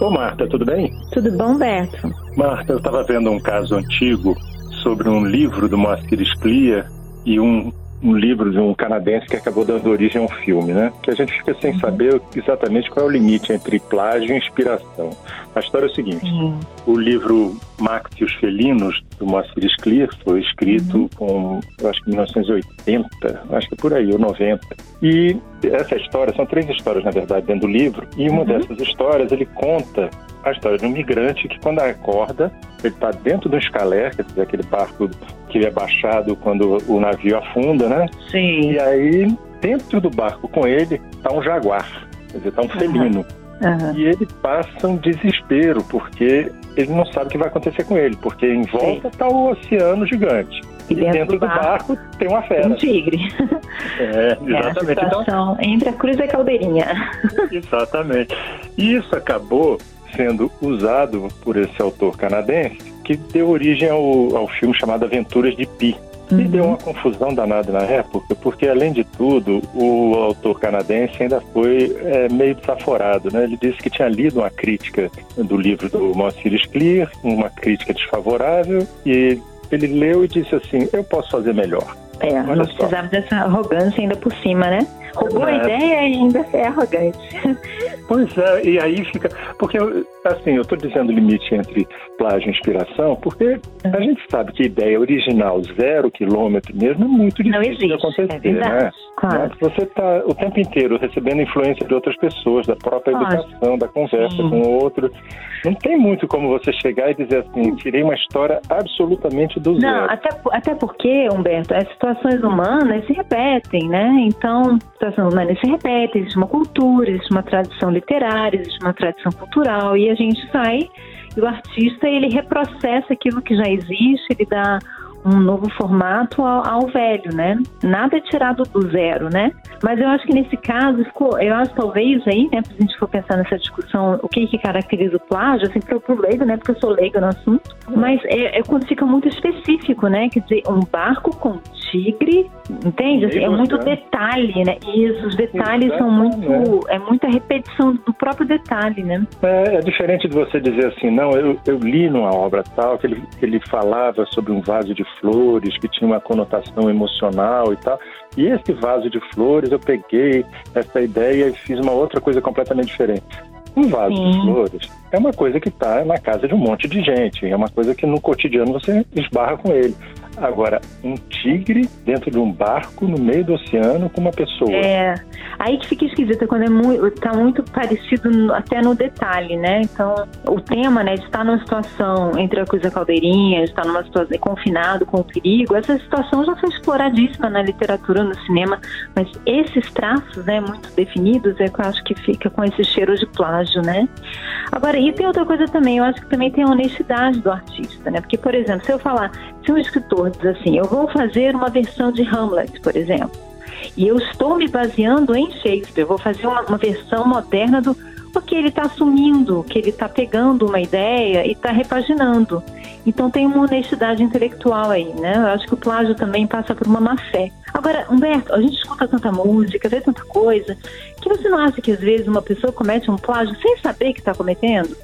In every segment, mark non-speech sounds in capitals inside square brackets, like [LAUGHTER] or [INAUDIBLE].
Ô Marta, tudo bem? Tudo bom, Beto? Marta, eu estava vendo um caso antigo sobre um livro do Moacir Sclia e um um livro de um canadense que acabou dando origem a um filme, né? Que a gente fica sem uhum. saber exatamente qual é o limite entre plágio e inspiração. A história é o seguinte: uhum. o livro Max e os Felinos, do Moacir Scliar, foi escrito uhum. com, eu acho que 1980, acho que por aí, ou 90. E essa história, são três histórias, na verdade, dentro do livro, e uma uhum. dessas histórias ele conta a história de um migrante que, quando acorda, ele está dentro do escalé, quer dizer, aquele barco que é baixado quando o navio afunda, né? Sim. E aí, dentro do barco com ele, está um jaguar, quer dizer, está um felino. Uhum. E ele passa um desespero, porque ele não sabe o que vai acontecer com ele, porque em volta está o oceano gigante. E dentro, e dentro do, barco, do, barco, tem uma fera. Um tigre. [LAUGHS] É, exatamente. É a situação então, entre a cruz e a caldeirinha. [LAUGHS] Exatamente. E isso acabou sendo usado por esse autor canadense, que deu origem ao, ao filme chamado Aventuras de Pi. Uhum. E deu uma confusão danada na época, porque além de tudo, o autor canadense ainda foi é, meio desaforado. Né? Ele disse que tinha lido uma crítica do livro do Moacir Scliar, uma crítica desfavorável, e ele leu e disse assim: Eu posso fazer melhor. É, Olha não só. precisava dessa arrogância ainda por cima, né? Roubou é. a ideia e ainda é arrogante. [LAUGHS] Pois é, e aí fica. Porque, assim, eu estou dizendo limite entre plágio e inspiração, porque a gente sabe que ideia original, zero quilômetro mesmo, é muito difícil Não existe, de acontecer, é né? Claro. Mas você está o tempo inteiro recebendo influência de outras pessoas, da própria educação, da conversa Sim. com o outro. Não tem muito como você chegar e dizer assim, tirei uma história absolutamente do zero. Não, até, até porque, Humberto, as situações humanas se repetem, né? Então, situações humanas se repetem, existe uma cultura, existe uma tradição literária, existe uma tradição cultural, e a gente sai e o artista ele reprocessa aquilo que já existe, ele dá um novo formato ao, ao, velho, né? Nada é tirado do zero, né? Mas eu acho que nesse caso ficou, eu acho talvez aí, né, se a gente for pensar nessa discussão, o que que caracteriza o plágio, assim, para o leigo, né, porque eu sou leiga no assunto, mas é, é, quando fica muito específico, né? Quer dizer, um barco com tigre, entende? Assim, é muito detalhe, né? Isso, os detalhes são muito, é muita repetição do próprio detalhe, né? É, é diferente de você dizer assim, não, eu, eu li numa obra tal que ele, ele falava sobre um vaso de flores que tinha uma conotação emocional e tal. E esse vaso de flores eu peguei essa ideia e fiz uma outra coisa completamente diferente. Um vaso Sim. de flores é uma coisa que está na casa de um monte de gente, é uma coisa que no cotidiano você esbarra com ele. Agora, um tigre dentro de um barco no meio do oceano com uma pessoa. É, aí que fica esquisito quando é muito, tá muito parecido até no detalhe, né? Então, o tema, né, de estar numa situação entre a coisa caldeirinha, de estar numa situação é confinado com o perigo, essa situação já foi exploradíssima na literatura, no cinema, mas esses traços, né, muito definidos, é que eu acho que fica com esse cheiro de plágio, né? Agora, e tem outra coisa também, eu acho que também tem a honestidade do artista, né? Porque, por exemplo, se eu falar, se um escritor diz assim, eu vou fazer uma versão de Hamlet, por exemplo, e eu estou me baseando em Shakespeare, vou fazer uma, uma versão moderna do. Porque ele está assumindo que ele está pegando uma ideia e está repaginando. Então tem uma honestidade intelectual aí, né? Eu acho que o plágio também passa por uma má fé. Agora, Humberto, a gente escuta tanta música, vê tanta coisa, que você não acha que às vezes uma pessoa comete um plágio sem saber que está cometendo?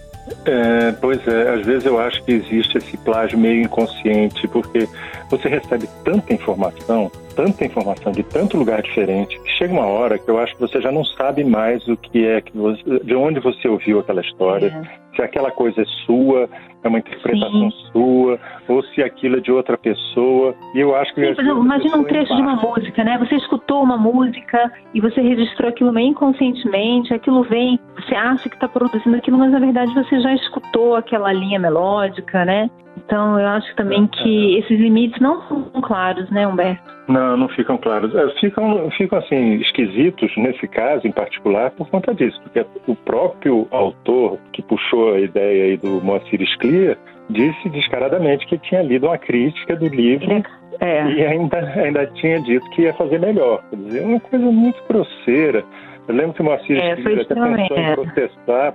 É, pois é, às vezes eu acho que existe esse plágio meio inconsciente, porque você recebe tanta informação, tanta informação de tanto lugar diferente, que chega uma hora que eu acho que você já não sabe mais o que é que você, de onde você ouviu aquela história, é. Se aquela coisa é sua, é uma interpretação Sim. sua, ou se aquilo é de outra pessoa. E eu acho que. Sim, imagina um trecho de uma música, né? Você escutou uma música e você registrou aquilo meio inconscientemente, aquilo vem, você acha que está produzindo aquilo, mas na verdade você já escutou aquela linha melódica, né? Então, eu acho também que esses limites não são claros, né, Humberto? Não, não ficam claros. É, ficam, ficam, assim, esquisitos nesse caso em particular por conta disso, porque o próprio autor que puxou a ideia aí do Moacir Sclia disse descaradamente que tinha lido uma crítica do livro é. e ainda, ainda tinha dito que ia fazer melhor. Quer dizer, uma coisa muito grosseira. Eu lembro que o Moacir é, até pensou em protestar.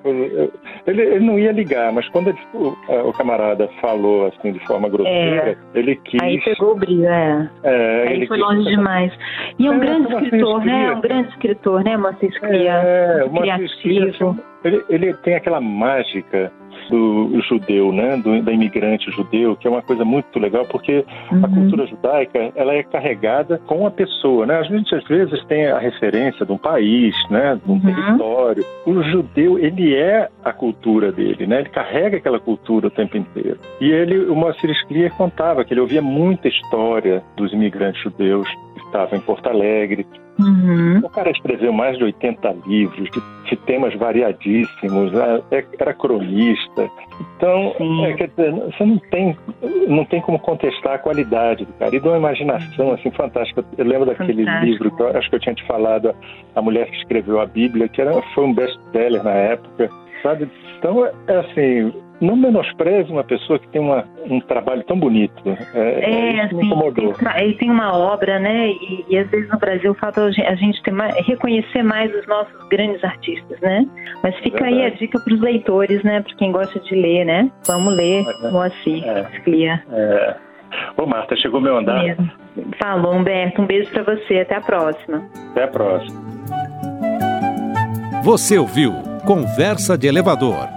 Ele, ele, não ia ligar, mas quando ele, o, o, camarada falou assim de forma grosseira, é. ele quis. Aí pegou o brilho, é. é Aí foi longe demais. E é um é, grande escritor, né? Um grande escritor, né, Moacir Cria? É, criativo. Ele, ele tem aquela mágica do judeu, né, do, da imigrante judeu, que é uma coisa muito legal, porque uhum. a cultura judaica ela é carregada com a pessoa, né? A gente às vezes tem a referência de um país, né, de um uhum. território. O judeu ele é a cultura dele, né? Ele carrega aquela cultura o tempo inteiro. E ele, o Moacir Scliar contava que ele ouvia muita história dos imigrantes judeus que estavam em Porto Alegre, Uhum. O cara escreveu mais de 80 livros de, de temas variadíssimos, né? é, era cronista. Então, é, quer dizer, você não tem, não tem como contestar a qualidade do cara. E de uma imaginação assim fantástica. Eu lembro daquele Fantástico. livro que eu, acho que eu tinha te falado, A Mulher que Escreveu a Bíblia, que era, foi um best-seller na época, sabe? Então, é assim, não menospreze uma pessoa que tem uma, um trabalho tão bonito. É, é, é assim, incomodou. Ele tem uma obra, né? E, e, às vezes no Brasil falta a gente ter mais, reconhecer mais os nossos grandes artistas, né? Mas fica aí a dica para os leitores, né? Para quem gosta de ler, né? Vamos ler é, Moacir, é, É. Ô Marta, chegou meu andar. Mesmo. Falou, Humberto. Um beijo para você. Até a próxima. Até a próxima. Você ouviu Conversa de Elevador